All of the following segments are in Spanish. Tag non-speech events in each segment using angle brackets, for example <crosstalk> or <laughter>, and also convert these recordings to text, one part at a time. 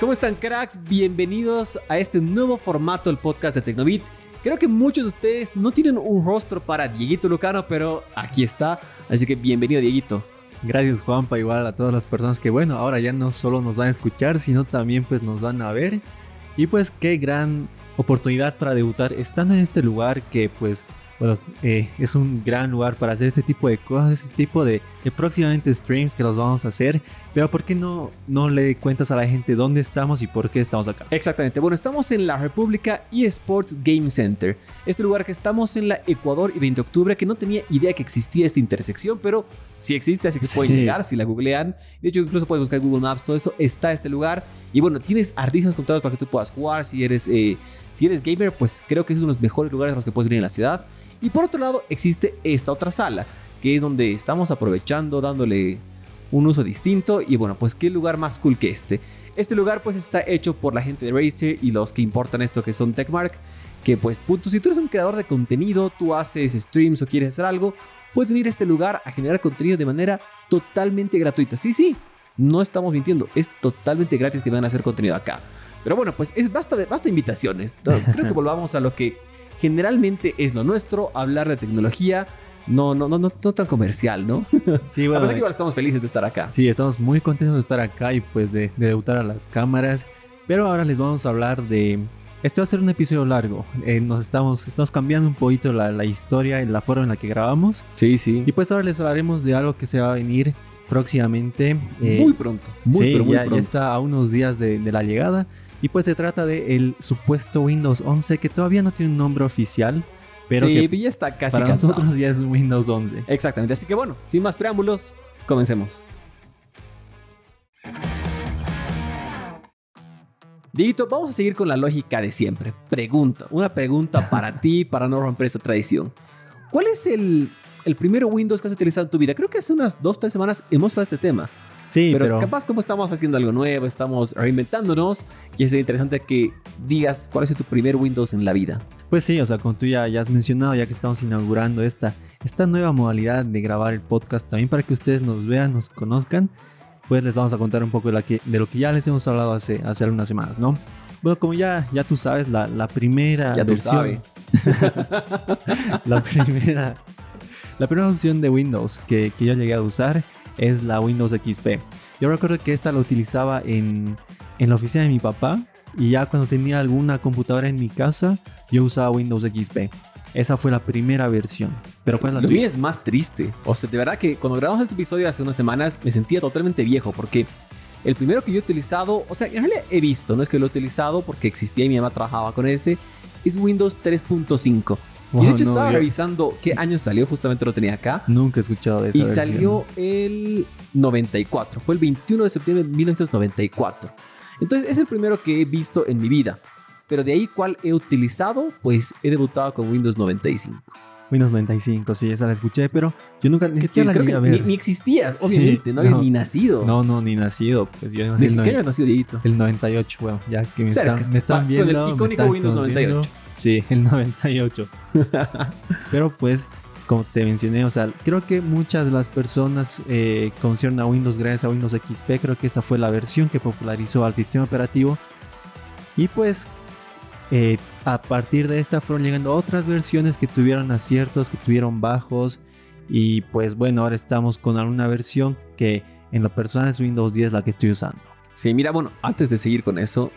¿Cómo están cracks? Bienvenidos a este nuevo formato del podcast de Tecnobit. Creo que muchos de ustedes no tienen un rostro para Dieguito Lucano, pero aquí está. Así que bienvenido Dieguito. Gracias Juanpa, igual a todas las personas que bueno, ahora ya no solo nos van a escuchar, sino también pues nos van a ver. Y pues qué gran oportunidad para debutar estando en este lugar que pues bueno, eh, es un gran lugar para hacer este tipo de cosas, este tipo de, próximamente streams que los vamos a hacer. Pero ¿por qué no, no le cuentas a la gente dónde estamos y por qué estamos acá? Exactamente. Bueno, estamos en la República eSports Game Center. Este lugar que estamos en la Ecuador y 20 de octubre, que no tenía idea que existía esta intersección, pero sí existe, así que <laughs> pueden llegar si la googlean. De hecho, incluso puedes buscar Google Maps, todo eso está este lugar. Y bueno, tienes artistas contados para que tú puedas jugar. Si eres, eh, si eres gamer, pues creo que es uno de los mejores lugares a los que puedes venir en la ciudad. Y por otro lado existe esta otra sala, que es donde estamos aprovechando, dándole un uso distinto y bueno, pues qué lugar más cool que este. Este lugar pues está hecho por la gente de Razer y los que importan esto que son Techmark, que pues punto, si tú eres un creador de contenido, tú haces streams o quieres hacer algo, puedes venir a este lugar a generar contenido de manera totalmente gratuita. Sí, sí, no estamos mintiendo, es totalmente gratis que van a hacer contenido acá. Pero bueno, pues es basta de basta invitaciones. Creo que <laughs> volvamos a lo que generalmente es lo nuestro, hablar de tecnología. No, no, no, no, tan comercial, ¿no? <laughs> Sí, bueno. que igual estamos felices de estar acá. Sí, estamos muy contentos de estar acá y pues de, debutar a las cámaras. Pero ahora les vamos a hablar de. Este va a ser un episodio largo. Eh, nos estamos, estamos cambiando un poquito la, historia y la forma en la que grabamos. Sí, sí. Y pues ahora les hablaremos de algo que se va a venir próximamente. Eh, muy pronto. Muy, sí, muy ya, está a unos días de, de la llegada. Y pues se trata de el supuesto Windows 11 que todavía no tiene un nombre oficial. Pero sí, que ya está casi para nosotros ya es Windows 11. Exactamente, así que bueno, sin más preámbulos, comencemos. Dito, vamos a seguir con la lógica de siempre. Pregunta, una pregunta <laughs> para ti, para no romper esta tradición. ¿Cuál es el, el primer Windows que has utilizado en tu vida? Creo que hace unas dos, tres semanas hemos hablado de este tema. Sí, pero, capaz como estamos haciendo algo nuevo, estamos reinventándonos, y es interesante que digas cuál es tu primer Windows en la vida. Pues sí, o sea, como tú ya, ya has mencionado, ya que estamos inaugurando esta, esta nueva modalidad de grabar el podcast, también para que ustedes nos vean, nos conozcan, pues les vamos a contar un poco de, la que, de lo que ya les hemos hablado hace, hace algunas semanas, ¿no? Bueno, como ya, ya tú sabes, la, la primera ya versión... <laughs> la primera... La primera opción de Windows que, que yo llegué a usar es la Windows XP. Yo recuerdo que esta la utilizaba en, en la oficina de mi papá y ya cuando tenía alguna computadora en mi casa, yo usaba Windows XP. Esa fue la primera versión. Pero ¿cuál es la Lo es más triste. O sea, de verdad que cuando grabamos este episodio hace unas semanas me sentía totalmente viejo porque el primero que yo he utilizado, o sea, en realidad he visto, no es que lo he utilizado porque existía y mi mamá trabajaba con ese, es Windows 3.5 y de hecho estaba revisando qué año salió, justamente lo tenía acá. Nunca he escuchado de eso. Y salió el 94, fue el 21 de septiembre de 1994. Entonces es el primero que he visto en mi vida. Pero de ahí cuál he utilizado, pues he debutado con Windows 95. Windows 95, sí, esa la escuché, pero yo nunca ni siquiera la a ver. Ni, existías, obviamente, no habías ni nacido. No, no, ni nacido. Pues yo nací ¿De qué habías nacido, Dieguito? El 98, bueno, ya que me, están, me están viendo. Con el icónico Windows 98. Sí, el 98. <laughs> Pero pues, como te mencioné, o sea, creo que muchas de las personas eh, a Windows gracias a Windows XP. Creo que esta fue la versión que popularizó al sistema operativo. Y pues, eh, a partir de esta fueron llegando otras versiones que tuvieron aciertos, que tuvieron bajos. Y pues bueno, ahora estamos con alguna versión que en lo personal es Windows 10 la que estoy usando. Sí, mira, bueno, antes de seguir con eso,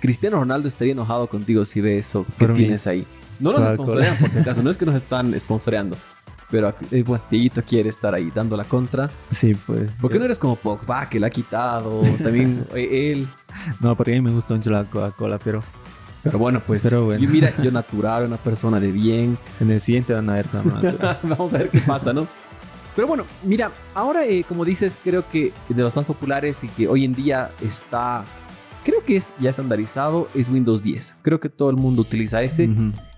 Cristiano Ronaldo estaría enojado contigo si ve eso que tienes ahí. No nos sponsorean, por si acaso, no es que nos están sponsoreando. Pero eh, bueno, Dieguito quiere estar ahí dando la contra. Sí, pues. ¿Por qué no eres como Pogba, que la ha quitado? También <laughs> eh, él. No, porque a mí me gusta mucho la Coca-Cola, pero. Pero bueno, pues. Pero bueno. Yo, mira, yo natural, una persona de bien. En el siguiente van a ver <laughs> Vamos a ver qué pasa, ¿no? Pero bueno, mira, ahora, eh, como dices, creo que de los más populares y que hoy en día está creo que es ya estandarizado, es Windows 10. Creo que todo el mundo utiliza ese.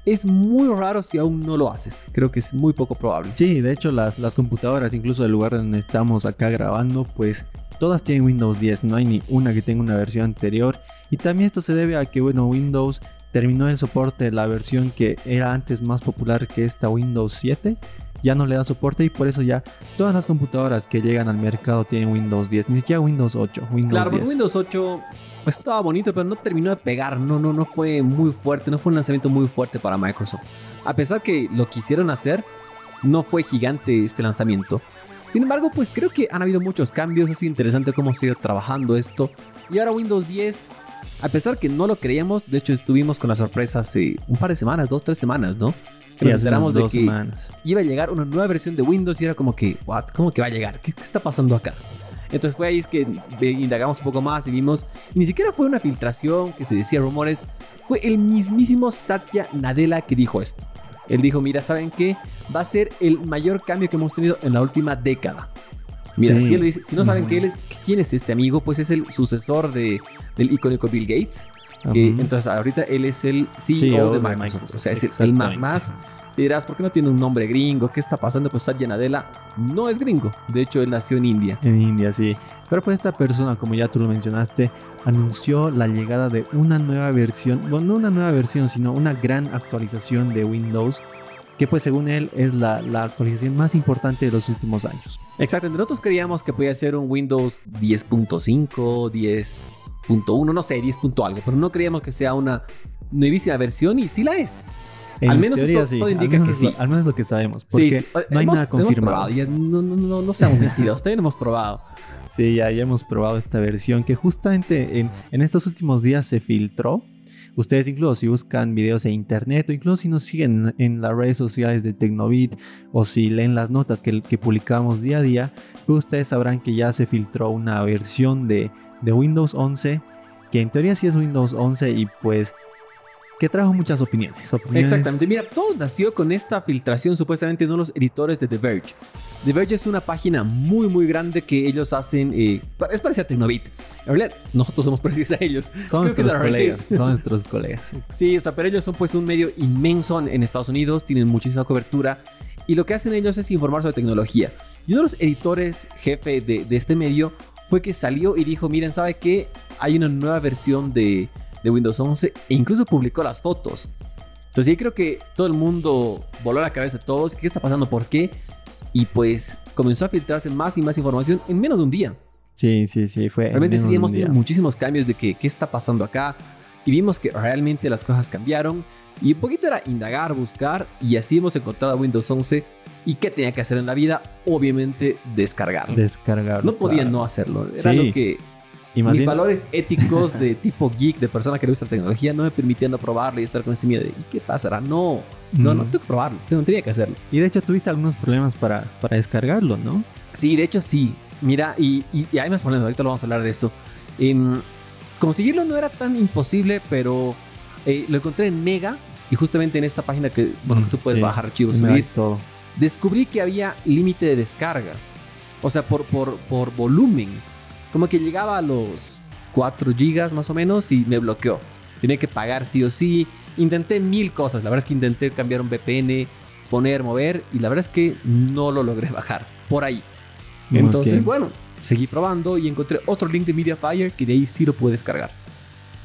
Es muy raro si aún no lo haces. Creo que es muy poco probable. Sí, de hecho las, las computadoras, incluso del lugar donde estamos acá grabando, pues todas tienen Windows 10. No hay ni una que tenga una versión anterior. Y también esto se debe a que, bueno, Windows terminó el soporte de la versión que era antes más popular que esta Windows 7. ya no le da soporte y por eso ya todas las computadoras que llegan al mercado tienen Windows 10, ni siquiera Windows 8, Windows Claro, 10. pero Windows 8 pues, estaba bonito, pero no terminó de pegar. No, no, no fue muy fuerte, no fue un lanzamiento muy fuerte para Microsoft. A pesar que lo quisieron hacer, no fue gigante este lanzamiento. Sin embargo, pues creo que han habido muchos cambios, ha sido interesante cómo se ha ido trabajando esto. Y ahora Windows 10, a pesar que no lo creíamos, de hecho estuvimos con la sorpresa hace un par de semanas, dos, tres semanas, ¿no? Que Sí, nos enteramos de que semanas. iba a llegar una nueva versión de Windows y era como que, what, ¿cómo que va a llegar? ¿Qué, qué está pasando acá? Entonces fue ahí es que indagamos un poco más y vimos, y ni siquiera fue una filtración que se decía rumores, fue el mismísimo Satya Nadella que dijo esto. Él dijo, mira, ¿saben qué? Va a ser el mayor cambio que hemos tenido en la última década. Mira, Sí. si, él dice- si no saben Ujú. que él es, quién es este amigo, pues es el sucesor de, del icónico Bill Gates. Que entonces ahorita él es el CEO, CEO de de Microsoft. O sea, es el- más más. Te dirás, ¿por qué no tiene un nombre gringo? ¿Qué está pasando? Pues Satya Nadella no es gringo. De hecho, él nació en India. En India, sí. Pero pues esta persona, como ya tú lo mencionaste, anunció la llegada de una nueva versión, bueno, no una nueva versión, sino una gran actualización de Windows, que pues según él es la, la actualización más importante de los últimos años. Exacto. Nosotros creíamos que podía ser un Windows 10.5, 10.1, no sé, 10. punto algo. Pero no creíamos que sea una nuevísima versión y sí la es. En Al menos eso todo al indica menos que sí. Al menos lo que sabemos, porque sí, no hay hemos- nada confirmado. ya no, no, no, no seamos <laughs> mentirosos. También hemos probado. Sí, ya, ya hemos probado esta versión que justamente en, en estos últimos días se filtró. Ustedes incluso si buscan videos en internet o incluso si nos siguen en las redes sociales de Tecnobit o si leen las notas que, que publicamos día a día, pues ustedes sabrán que ya se filtró una versión de, de Windows 11 que en teoría sí es Windows 11 y pues que trajo muchas opiniones. opiniones Exactamente. Mira, todo nació con esta filtración supuestamente de los editores de The Verge. The Verge es una página muy, muy grande que ellos hacen. eh, es parecida a Tecnobit. En realidad, nosotros somos <laughs> parecidos a ellos. Son Creo nuestros colegas. Son nuestros colegas. <laughs> Sí, o sea, pero ellos son pues un medio inmenso en, en Estados Unidos, tienen muchísima cobertura y lo que hacen ellos es informar sobre tecnología. Y uno de los editores jefe de, de este medio fue que salió y dijo, miren, ¿sabe qué? Hay una nueva versión de, de Windows 11 e incluso publicó las fotos. Entonces yo creo que todo el mundo voló a la cabeza de todos, ¿qué está pasando? ¿Por qué? Y pues comenzó a filtrarse más y más información en menos de un día. Sí, sí, sí. Fue en Realmente sí hemos tenido muchísimos cambios de que qué está pasando acá. Y vimos que realmente las cosas cambiaron. Y un poquito era indagar, buscar. Y así hemos encontrado Windows 11. ¿Y qué tenía que hacer en la vida? Obviamente descargarlo. Descargar. no podía claro. no hacerlo. Era Sí. lo que mis valores <laughs> éticos de tipo geek, de persona que le gusta la tecnología, no me permitían no probarlo y estar con ese miedo de ¿y qué pasará? No, no, no, tengo que probarlo. Tengo, tenía que hacerlo. Y de hecho tuviste algunos problemas para, para descargarlo, ¿no? Sí, de hecho sí. Mira, y, y- y hay más problemas, ahorita lo vamos a hablar de eso. Em, conseguirlo no era tan imposible, pero eh, lo encontré en Mega y justamente en esta página que, bueno, Mm, que tú puedes sí. bajar archivos, subir, todo. descubrí que había límite de descarga. O sea, por, por, por volumen. Como que llegaba a los 4 gigas más o menos y me bloqueó. Tenía que pagar sí o sí. Intenté mil cosas. La verdad es que intenté cambiar un VPN, poner, mover. Y la verdad es que no lo logré bajar. Por ahí. Entonces, bueno, seguí probando y encontré otro link de Mediafire que de ahí sí lo pude descargar.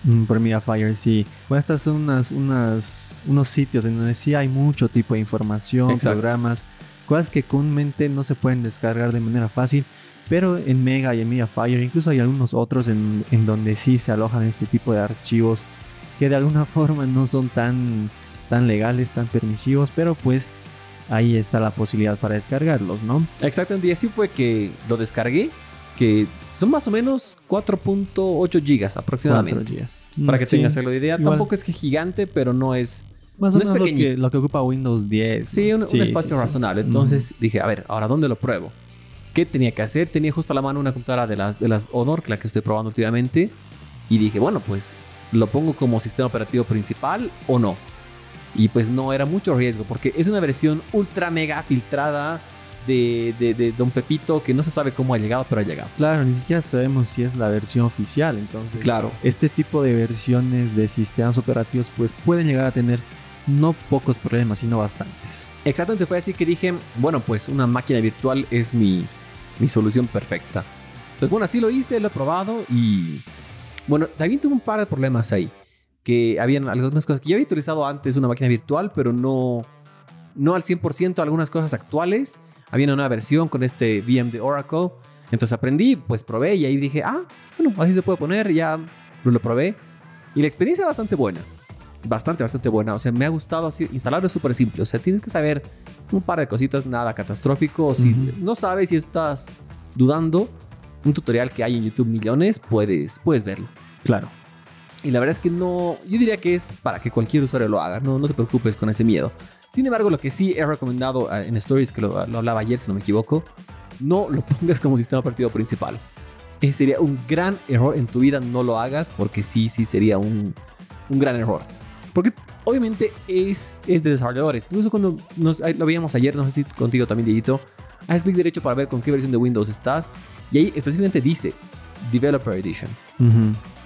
Mm, por Mediafire, sí. Bueno, estas son unas, unas, unos sitios en donde sí hay mucho tipo de información, Exacto. programas, cosas que comúnmente no se pueden descargar de manera fácil. Pero en Mega y en Mediafire, incluso hay algunos otros en, en donde sí se alojan este tipo de archivos que de alguna <laughs> forma no son tan, tan legales, tan permisivos, pero pues ahí está la posibilidad para descargarlos, ¿no? Exactamente, y así fue que lo descargué. Que son más o menos 4.8 gigas aproximadamente. Cuatro días. Para que Mm, sí. tengas la idea. Igual. Tampoco es que gigante, pero no es. Más o no es menos lo pequeñito. que, lo que ocupa Windows 10. Sí, un, ¿no? un espacio sí, sí. razonable. Entonces dije, a ver, ahora ¿dónde lo pruebo? ¿Qué tenía que hacer? Tenía justo a la mano una computadora de las, de las Honor, que la que estoy probando últimamente. Y dije, bueno, pues lo pongo como sistema operativo principal o no. Y pues no era mucho riesgo, porque es una versión ultra mega filtrada de, de, de Don Pepito que no se sabe cómo ha llegado, pero ha llegado. Claro, ni siquiera sabemos si es la versión oficial. Entonces, Claro. este tipo de versiones de sistemas operativos pues pueden llegar a tener no pocos problemas, sino bastantes. Exactamente, fue así que dije, bueno, pues una máquina virtual es mi, mi solución perfecta. Entonces, bueno, así lo hice, lo he probado y... Bueno, también tuve un par de problemas ahí. Que habían algunas cosas que ya había utilizado antes una máquina virtual, pero no... no al 100% algunas cosas actuales. Había una nueva versión con este VM de Oracle. Entonces aprendí, pues probé y ahí dije, ah, bueno, así se puede poner, ya lo probé. Y la experiencia es bastante buena. Bastante, bastante buena. O sea, me ha gustado así. Instalarlo es súper simple. O sea, tienes que saber un par de cositas, nada catastrófico. O si no sabes si estás dudando, un tutorial que hay en YouTube millones, puedes, puedes verlo. Claro. Y la verdad es que no, yo diría que es para que cualquier usuario lo haga, no, no te preocupes con ese miedo. Sin embargo, lo que sí he recomendado ah, en Stories, que lo, hablaba ayer si no me equivoco, no lo <laughs> pongas como sistema operativo principal. Ese sería un gran error en tu vida, no lo hagas porque sí, sí sería un, un gran error. Porque obviamente es, es de desarrolladores. Incluso cuando nos, lo veíamos ayer, no sé si contigo también, Diegito, haz clic derecho para ver con qué versión de Windows estás. Y ahí específicamente dice Developer Edition.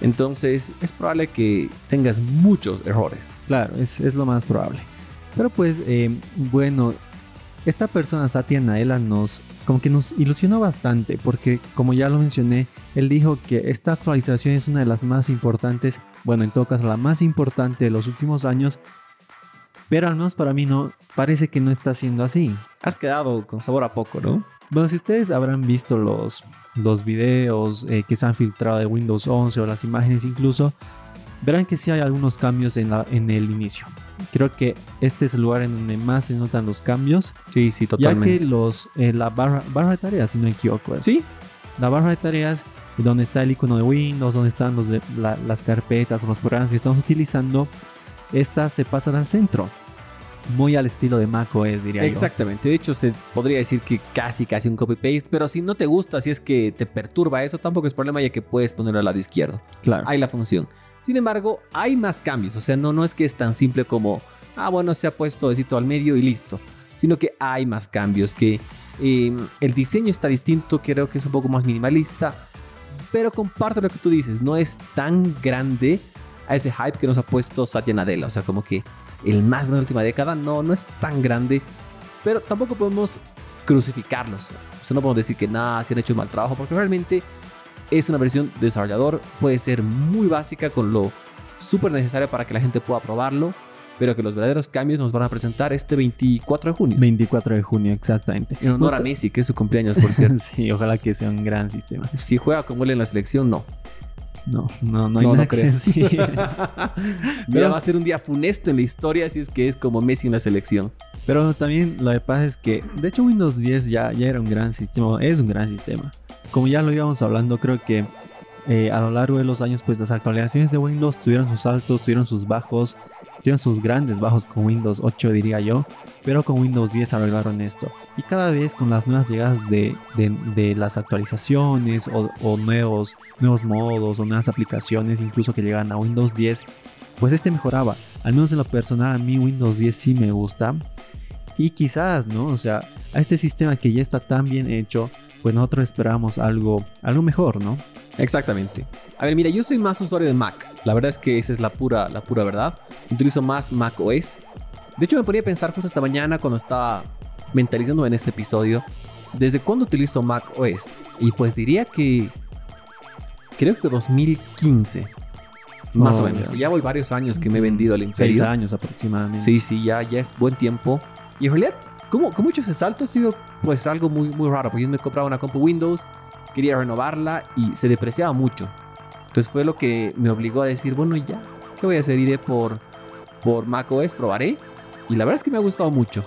Entonces es probable que tengas muchos errores. Claro, es, es lo más probable. Pero pues, eh, bueno, esta persona, Satya Naela, nos como que nos ilusionó bastante porque, como ya lo mencioné, él dijo que esta actualización es una de las más importantes, bueno, en todo caso, la más importante de los últimos años. Pero al menos para mí no, parece que no está siendo así. Has quedado con sabor a poco, ¿no? Bueno, si ustedes habrán visto los, los videos eh, que se han filtrado de Windows 11 o las imágenes incluso, verán que sí hay algunos cambios en, la, en el inicio. Creo que este es el lugar en donde más se notan los cambios. Sí, sí, totalmente. Ya que los, eh, la barra, barra, de tareas, si no me equivoco. Sí. La barra de tareas, donde está el icono de Windows, donde están los de, las carpetas o los programas que estamos utilizando, estas se pasan al centro muy al estilo de Mac OS, diría Exactamente. De hecho, se podría decir que casi, casi un copy-paste. Pero si no te gusta, si es que te perturba eso, tampoco es problema, ya que puedes ponerlo al lado izquierdo. Claro. Hay la función. Sin embargo, hay más cambios. O sea, no, no es que es tan simple como, ah, bueno, se ha puesto decito al medio y listo. Sino que hay más cambios. Que em, el diseño está distinto, creo que es un poco más minimalista. Pero comparto lo que tú dices, no es tan grande a ese hype que nos ha puesto Satya Nadella. O sea, como que el más de la última década, no, no es tan grande, pero tampoco podemos crucificarlos. O sea, no podemos decir que nada, se han hecho un mal trabajo, porque realmente es una versión de desarrollador, puede ser muy básica con lo súper necesario para que la gente pueda probarlo, pero que los verdaderos cambios nos van a presentar este 24 de junio. 24 de junio, exactamente. En honor a Messi, que es su cumpleaños, por cierto. <laughs> sí, ojalá que sea un gran sistema. Si juega como él en la selección, no. No, no, no hay no, nada creo. Mira, <laughs> <laughs> va a ser un día funesto en la historia si es que es como Messi en la selección. Pero también lo que pasa es que, de hecho, Windows 10 ya, ya era un gran sistema, es un gran sistema. Como ya lo íbamos hablando, creo que eh, a lo largo de los años, pues las actualizaciones de Windows tuvieron sus altos, tuvieron sus bajos, tuvieron sus grandes bajos con Windows 8, diría yo, pero con Windows 10 arreglaron esto. Y cada vez con las nuevas llegadas de, de, las actualizaciones o, nuevos, nuevos modos o nuevas aplicaciones, incluso que llegan a Windows 10, pues este mejoraba. Al menos en lo personal, a mí Windows 10 sí me gusta. Y quizás, ¿no? O sea, a este sistema que ya está tan bien hecho, pues nosotros esperamos algo, algo mejor, ¿no? Exactamente. A ver, mira, yo soy más usuario de Mac. La verdad es que esa es la pura, la pura verdad. Utilizo más Mac OS. De hecho, me ponía a pensar justo esta mañana cuando estaba mentalizando en este episodio. ¿Desde cuándo utilizo Mac OS? Y pues diría que... Creo que 2015. Más o menos. Ya. voy varios años que me he vendido al imperio. Seis años aproximadamente. Sí, sí, ya, ya es buen tiempo. Y en realidad ¿Cómo, cómo hecho ese salto? Ha sido pues algo muy, muy raro, porque yo me compraba una compu Windows, quería renovarla y se depreciaba mucho. Entonces fue lo que me obligó a decir, bueno, ya, ¿qué voy a hacer? Iré por, por macOS, probaré. Y la verdad es que me ha gustado mucho.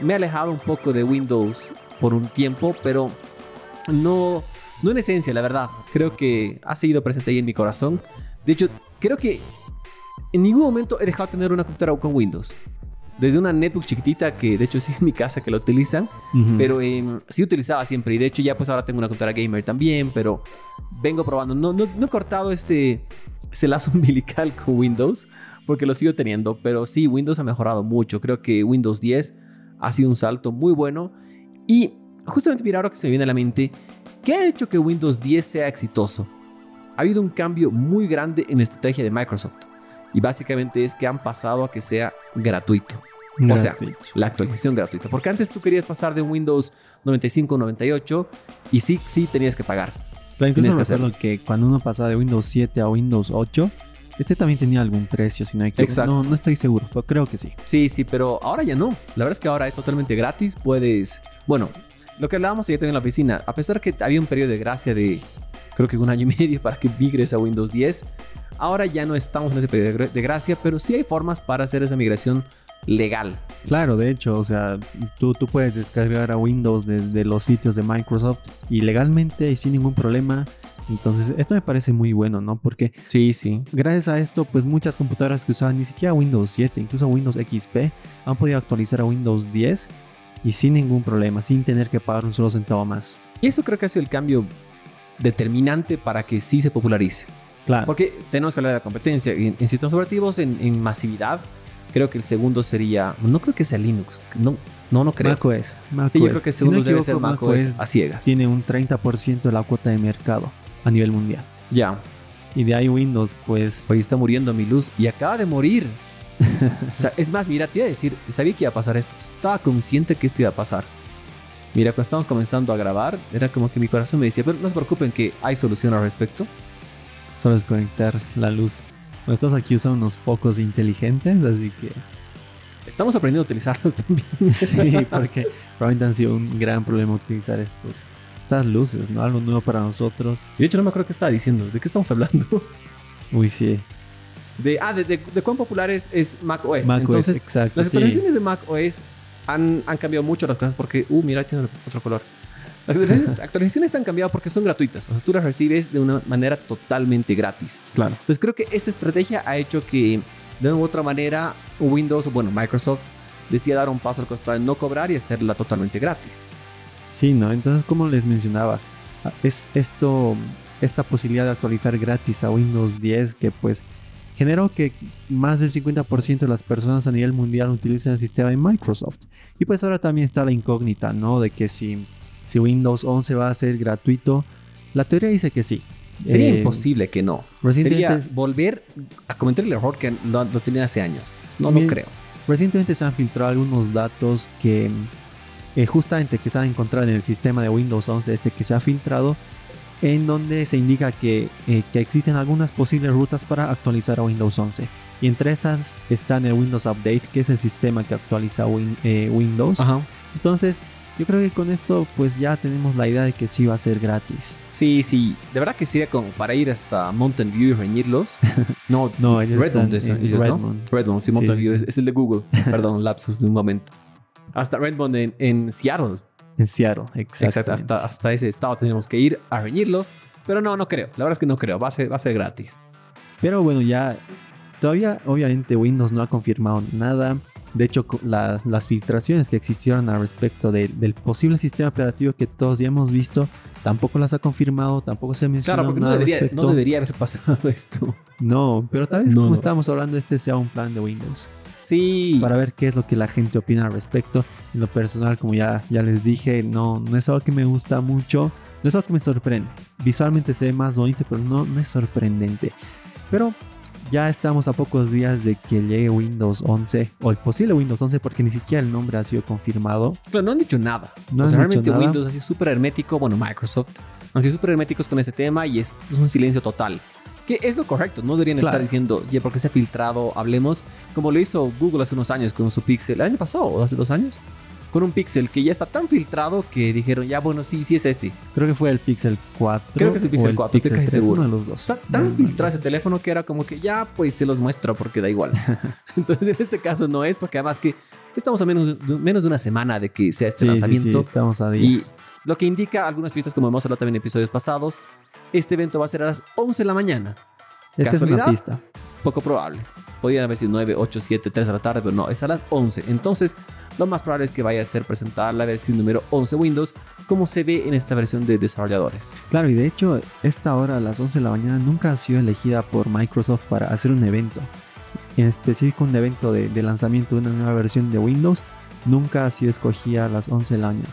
Me he alejado un poco de Windows por un tiempo, pero no, no en esencia, la verdad. Creo que ha seguido presente ahí en mi corazón. De hecho, creo que en ningún momento he dejado de tener una computadora con Windows desde una netbook chiquitita que de hecho <laughs> sí en mi casa que lo utilizan, pero em, sí utilizaba siempre y de hecho ya pues ahora tengo una computadora gamer también, pero vengo probando. No, no, no he cortado ese, ese lazo <laughs> umbilical con Windows porque lo sigo teniendo, pero sí, Windows ha mejorado mucho. Creo que Windows 10 ha sido un salto muy bueno y justamente mira ahora que se me viene a la mente, ¿qué ha hecho que Windows 10 sea exitoso? Ha habido un cambio muy grande en la estrategia de Microsoft. Y básicamente es que han pasado a que sea gratuito. O sea, la actualización gratuita. Porque antes tú querías pasar de Windows 95 a 98 y sí, sí tenías que pagar. Pero incluso recuerdo que cuando uno pasaba de Windows 7 a Windows 8, Este también tenía algún precio, si no hay que... Exacto. No, no estoy seguro, pero creo que sí. Sí, sí, pero ahora ya no. La verdad es que ahora es totalmente gratis. Puedes. Bueno, lo que hablábamos ayer también en la oficina, a pesar que había un periodo de gracia de creo que un año y <laughs> medio para que migres a Windows 10, ahora ya no estamos en ese periodo de gracia, pero sí hay formas para hacer esa migración legal. Claro, de hecho, o sea, tú, tú puedes descargar a Windows desde los sitios de Microsoft y legalmente y sin ningún problema. Entonces, esto me parece muy bueno, ¿no? Porque Sí, sí. gracias a esto, pues muchas computadoras que usaban ni siquiera Windows 7, incluso Windows XP, han podido actualizar a Windows 10 y sin ningún problema, sin tener que pagar un solo centavo más. Y eso creo que ha sido el cambio determinante para que sí se popularice. Claro. Porque tenemos que hablar de la competencia. En, en sistemas operativos, en, en masividad, creo que el segundo sería. No creo que sea Linux. No, no, no creo. macOS. macOS. Sí, yo creo que el Si no segundo me debe ser macOS a ciegas. tiene un 30% de la cuota de mercado a nivel mundial. Ya. Y de ahí Windows, pues Hoy está muriendo mi luz y acaba de morir. <laughs> o sea, es más, mira, te iba a decir, sabía que iba a pasar esto. Estaba consciente que esto iba a pasar. Mira, cuando estábamos comenzando a grabar, era como que mi corazón me decía, pero no se preocupen que hay solución al respecto. solo es conectar la luz. Nosotros aquí usamos unos focos inteligentes, así que Estamos aprendiendo a utilizarlos <laughs> también. sí, porque probablemente han sido un gran problema utilizar estos, estas luces, ¿no? Algo nuevo para nosotros. Y de hecho, no me acuerdo qué estaba diciendo. ¿De qué estamos hablando? Uy, sí. De, ah, de, de- de cuán popular es, es Mac OS. Mac OS, Entonces, exacto. las sí. actualizaciones de Mac OS han, han cambiado mucho las cosas porque, uh, mira, tiene otro color. Las actualizaciones- han cambiado porque son gratuitas. O sea, tú las recibes de una manera totalmente gratis. Claro. Entonces creo que esta estrategia ha hecho que de una u otra manera Windows, o bueno, Microsoft decida dar un paso al costado de no cobrar y hacerla totalmente gratis. Sí, ¿no? Entonces, como les mencionaba, es esto, esta posibilidad de actualizar gratis a Windows 10 que pues generó que más del 50% de las personas a nivel mundial utilicen el sistema de Microsoft. Y pues ahora también está la incógnita, ¿no? De que si, si Windows 11 va a ser gratuito. La teoría dice que sí. Sería Eh, imposible que no. Sería volver a cometer el error que lo, lo tenían hace años. No, no Bien. creo. Recientemente se han filtrado algunos datos que eh, justamente que se han encontrado en el sistema de Windows 11, este que se ha filtrado, en donde se indica que, eh, que existen algunas posibles rutas para actualizar a Windows 11. Y entre esas están el Windows Update, que es el sistema que actualiza Win- eh, Windows. Ajá. Entonces, yo creo que con esto pues ya tenemos la idea de que sí va a ser gratis. Sí, sí. De verdad que sería como para ir hasta Mountain View y reñirlos. <laughs> No, No, ellos Redmond. Redmond. Sí, Mountain sí, View sí. Es, es el de Google. <laughs> Perdón, lapsus de un momento. Hasta Redmond en, en Seattle. En Seattle, Exacto, exacto. hasta, hasta ese estado tenemos que ir a reñirlos. Pero no, no creo. La verdad es que no creo. Va a ser, va a ser gratis. Pero bueno, ya todavía obviamente Windows no ha confirmado nada. De hecho, la- las filtraciones que existieron al respecto de- del posible sistema operativo que todos ya hemos visto, tampoco las ha confirmado, tampoco se menciona Claro, porque no nada al debería, respecto. no debería haber pasado <laughs> esto. No, pero tal vez No, como no. estábamos hablando, este sea un plan de Windows. Sí. Para ver qué es lo que la gente opina al respecto. En lo personal, como ya, ya les dije, no, no es algo que me gusta mucho. No es algo que me sorprende. Visualmente se ve más bonito, pero no, no es sorprendente. Pero ya estamos a pocos días de que llegue Windows 11 o el posible Windows 11 porque ni siquiera el nombre ha sido confirmado. Claro, no han dicho nada. No o sea, han dicho realmente nada. Windows ha sido súper hermético. Bueno, Microsoft han sido súper herméticos con este tema y es, es un silencio total. Que es lo correcto. No deberían Claro. estar diciendo, ya, porque se ha filtrado, hablemos. Como lo hizo Google hace unos años con su Pixel. ¿El año pasado o hace dos años? Con un Pixel que ya está tan filtrado que dijeron, ya, bueno, sí, sí es ese. Creo que fue el Pixel 4. Creo que es el Pixel o 4, estoy casi 3, seguro. Uno de los dos. Está No, tan no, filtrado no. ese teléfono que era como que ya, pues se los muestro porque da igual. <laughs> Entonces, en este caso no es, porque además que estamos a menos, menos de una semana de que sea este Sí, sí, sí, lanzamiento. estamos a 10. Y lo que indica algunas pistas, como hemos hablado también en episodios pasados, este evento va a ser a las 11 de la mañana. Esta es una pista. Poco probable. Podrían haber sido 9, 8, 7, 3 de la tarde, pero no, es a las 11. Entonces, lo más probable es que vaya a ser presentada la versión número 11 Windows, como se ve en esta versión de desarrolladores. Claro, y de hecho, esta hora a las 11 de la mañana nunca ha sido elegida por Microsoft para hacer un evento. En específico, un evento de, de lanzamiento de una nueva versión de Windows nunca ha sido escogida a las 11 de la mañana.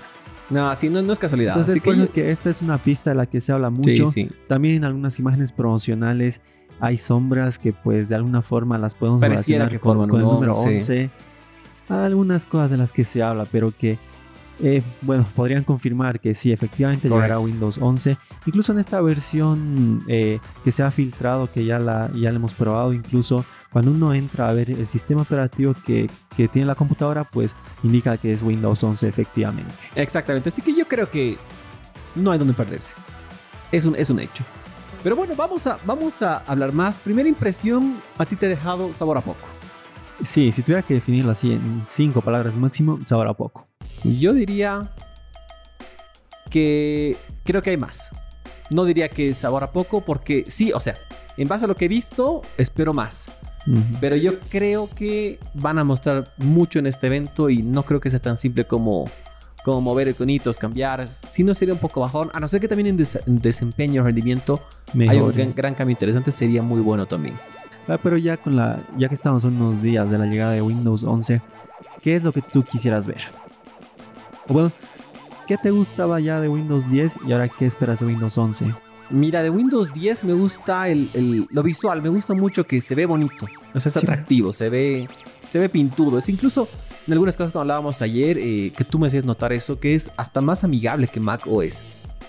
No, sí, no, no es casualidad. Entonces, Así que esta es una pista de la que se habla mucho. Sí, sí. También en algunas imágenes promocionales hay sombras que, pues, de alguna forma las podemos Pareciera relacionar que con, el número 11. 11. Algunas cosas de las que se habla, pero que Eh, bueno, podrían confirmar que sí, efectivamente llegará Windows 11. Incluso en esta versión eh, que se ha filtrado, que ya la, ya la hemos probado, incluso cuando uno entra a ver el sistema operativo que, que tiene la computadora, pues indica que es Windows 11 efectivamente. Exactamente, así que yo creo que no hay donde perderse. Es un, es un hecho. Pero bueno, vamos a, vamos a hablar más. Primera impresión, a ti te ha dejado sabor a poco. Sí, si tuviera que definirlo así en cinco palabras máximo, sabor a poco. Yo diría que creo que hay más. No diría que sabor a poco porque sí, o sea, en base a lo que he visto, espero más. Pero yo creo que van a mostrar mucho en este evento y no creo que sea tan simple como, como mover iconitos, cambiar. Si no sería un poco bajón, a no ser que también en, desempeño, rendimiento, hay un gran, gran, cambio interesante, sería muy bueno también. Ah, pero ya con la, ya que estamos unos días de la llegada de Windows 11, ¿qué es lo que tú quisieras ver? O bueno, ¿qué te gustaba ya de Windows 10 y ahora qué esperas de Windows 11? Mira, de Windows 10 me gusta el, lo visual, me gusta mucho que se ve bonito, o sea, es atractivo, se ve, se ve pintudo, es incluso en algunas cosas que hablábamos ayer, eh, que tú me hacías notar eso, que es hasta más amigable que Mac OS.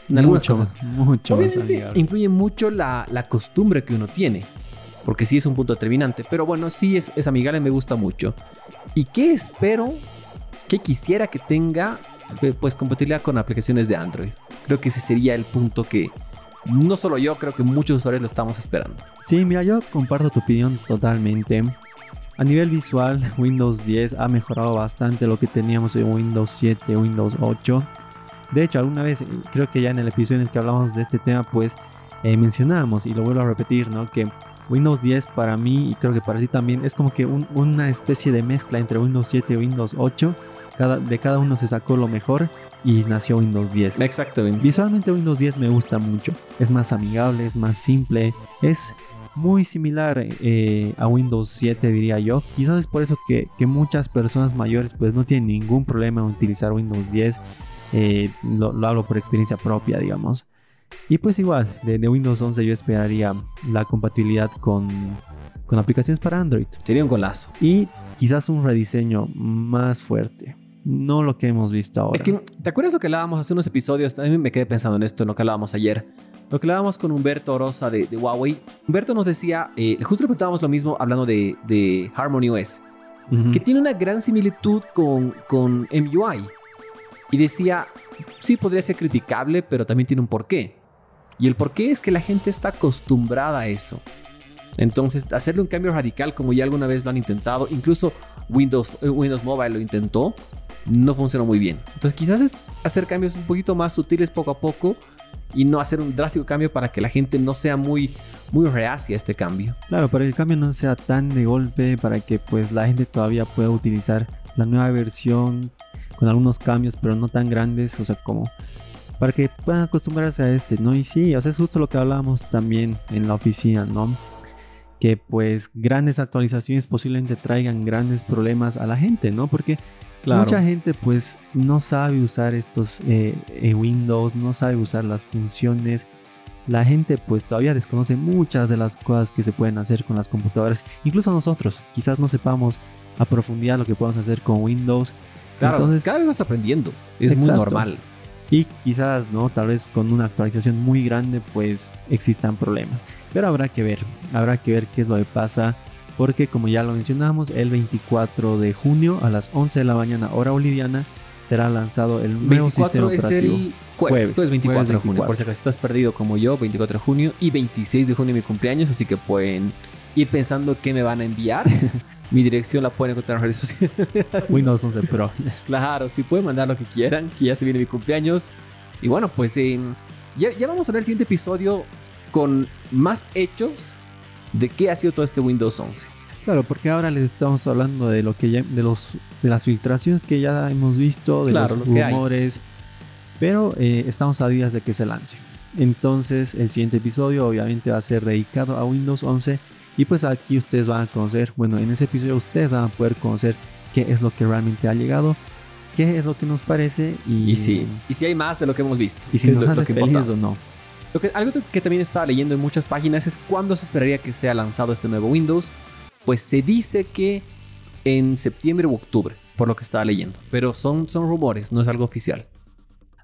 En algunas mucho, cosas. Mucho Obviamente influye mucho la, la, costumbre que uno tiene, porque sí es un punto determinante, pero bueno, sí es, es amigable, me gusta mucho. ¿Y qué espero? ¿Qué quisiera que tenga? Eh, pues compatibilidad con aplicaciones de Android. Creo que ese sería el punto que, no solo yo, creo que muchos usuarios lo estamos esperando. Sí, mira, yo comparto tu opinión totalmente. A nivel visual, <laughs> Windows 10 ha mejorado bastante lo que teníamos en Windows 7, Windows 8. De hecho, alguna vez, creo que ya en el episodio en el que hablamos de este tema, pues eh, mencionamos, y lo vuelvo a repetir, ¿no? Que Windows 10 para mí, y creo que para ti también, es como que una especie de mezcla entre Windows 7 y Windows 8 de cada uno se sacó lo mejor y nació Windows 10. Exactamente. Visualmente Windows 10 me gusta mucho. Es más amigable, es más simple, es muy similar eh, a Windows 7 diría yo. Quizás es por eso que, muchas personas mayores pues no tienen ningún problema en utilizar Windows 10. Eh, lo, hablo por experiencia propia, digamos. Y pues igual, de, de, Windows 11 yo esperaría la compatibilidad con, con aplicaciones para Android. Sería un golazo. Y quizás un rediseño más fuerte no lo que hemos visto ahora. Es que, ¿te acuerdas lo que hablábamos hace unos episodios? También me quedé pensando en esto, en lo que hablábamos ayer. Lo que hablábamos con Humberto Rosa de, Huawei. Humberto nos decía, eh, justo le preguntábamos lo mismo hablando de, de Harmony OS, que tiene una gran similitud con, con MUI. Y decía, sí, podría ser criticable, pero también tiene un porqué. Y el porqué es que la gente está acostumbrada a eso. Entonces, hacerle un cambio radical como ya alguna vez lo han intentado, incluso Windows, eh, Windows Mobile lo intentó, no funcionó muy bien. Entonces quizás es hacer cambios un poquito más sutiles poco a poco y no hacer un drástico cambio para que la gente no sea muy, muy reacia a este cambio. Claro, para que el cambio no sea tan de golpe, para que pues la gente todavía pueda utilizar la nueva versión con algunos cambios, pero no tan grandes, o sea, como para que puedan acostumbrarse a este, ¿no? Y sí, o sea, es justo lo que hablábamos también en la oficina, ¿no? Que pues grandes actualizaciones posiblemente traigan grandes problemas a la gente, ¿no? Porque Mucha gente pues no sabe usar estos eh, eh, Windows, no sabe usar las funciones. La gente pues todavía desconoce muchas de las cosas que se pueden hacer con las computadoras. Incluso nosotros quizás no sepamos a profundidad lo que podemos hacer con Windows. Claro, Entonces, cada vez vas aprendiendo. Es muy normal. Y quizás, ¿no? Tal vez con una actualización muy grande pues existan problemas. Pero habrá que ver, habrá que ver qué es lo que pasa porque como ya lo mencionamos, el 24 de junio a las 11 de la mañana hora boliviana será lanzado el nuevo sistema es operativo. El jueves, jueves, 24 de junio. Por si acaso estás perdido como yo, 24 de junio y 26 de junio mi cumpleaños, así que pueden ir pensando qué me van a enviar. <laughs> mi dirección la pueden encontrar en redes sociales. <laughs> Windows 11 Pro. <laughs> claro, sí pueden mandar lo que quieran, que ya se viene mi cumpleaños. Y bueno, pues em, ya, ya vamos a ver el siguiente episodio con más hechos de qué ha sido todo este Windows 11. Claro, porque ahora les estamos hablando de lo que ya, de los de las filtraciones que ya hemos visto, de los rumores, pero eh, estamos a días de que se lance. Entonces, el siguiente episodio obviamente va a ser dedicado a Windows 11 y pues aquí ustedes van a conocer, bueno, en ese episodio ustedes van a poder conocer qué es lo que realmente ha llegado, qué es lo que nos parece y, y si, y si hay más de lo que hemos visto. Y si nos hace feliz o no algo que también estaba leyendo en muchas páginas es cuándo se esperaría que sea lanzado este nuevo Windows. Pues se dice que en septiembre u octubre. por lo que estaba leyendo. Pero son, son rumores, no es algo oficial.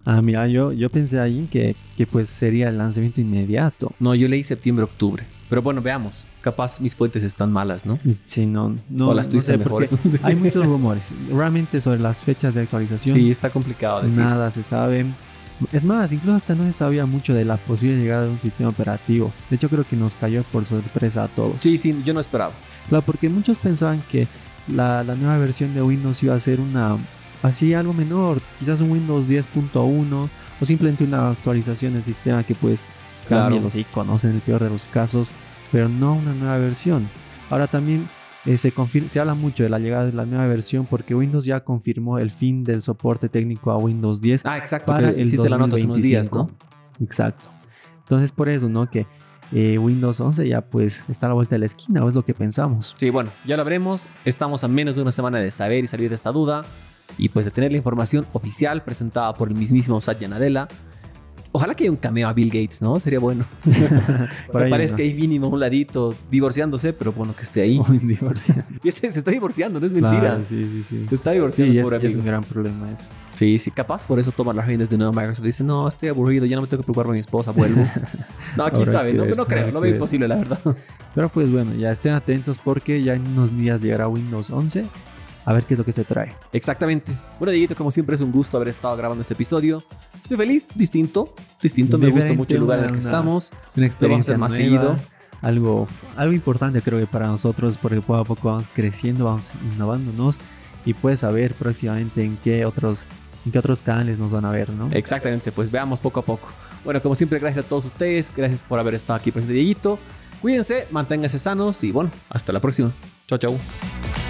Ah, mira, yo, yo pensé ahí que, que pues sería el lanzamiento inmediato. No, yo leí septiembre-octubre. Pero bueno, veamos. Capaz mis fuentes están malas, ¿no? Sí, no, no. O las tuyas sé, mejores, no sé. Hay muchos rumores. Realmente sobre las fechas de actualización, Sí, está complicado decir. nada se sabe. Es más, incluso hasta no se sabía mucho de la posible llegada de un sistema operativo. De hecho, creo que nos cayó por sorpresa a todos. Sí, sí, yo no esperaba. Claro, porque muchos pensaban que la, la nueva versión de Windows iba a ser una así algo menor, quizás un Windows 10.1 o simplemente una actualización del sistema que pues Claro. los iconos en el peor de los casos, pero no una nueva versión. Ahora también eh, se, se habla mucho de la llegada de la nueva versión porque Windows ya confirmó el fin del soporte técnico a Windows 10 Ah, exacto. para que el hiciste la nota hace unos días, 2025. ¿no? Exacto. Entonces por eso, ¿no? Que eh, Windows 11 ya pues está a la vuelta de la esquina, o es lo que pensamos. Sí, bueno, ya lo veremos. Estamos a menos de una semana de saber y salir de esta duda. Y pues de tener la información oficial presentada por el mismísimo Satya Nadella. Ojalá que haya un cameo a Bill Gates, ¿no? Sería bueno. <laughs> Por Me ahí, ¿no? <laughs> que mínimo un ladito divorciándose, pero bueno, que esté ahí. <laughs> Y este se está divorciando, no es mentira. Claro, sí, sí, sí. Se está Sí, divorciando, ya es, un gran problema eso. Sí, sí, capaz por eso toma las riendas de nuevo Microsoft. Dice, no, estoy aburrido, ya no me tengo que preocupar por mi esposa, vuelvo. no, aquí Habrá sabe, que no, ver, no creo, que veo imposible, la verdad. Pero pues bueno, ya estén atentos porque ya en unos días llegará Windows 11. A ver qué es lo que se trae. Exactamente. Bueno, Dieguito, como siempre es un gusto haber estado grabando este episodio. Estoy feliz, distinto, distinto, me gusta mucho el lugar en el que una- estamos. Una experiencia más seguido. Algo, algo importante creo que para nosotros porque poco a poco vamos creciendo, vamos innovándonos y puedes saber próximamente en qué otros, en qué otros canales nos van a ver, ¿no? Exactamente, pues veamos poco a poco. Bueno, como siempre, gracias a todos ustedes, gracias por haber estado aquí presente, Dieguito. Cuídense, manténganse sanos y bueno, hasta la próxima. Chao, chao.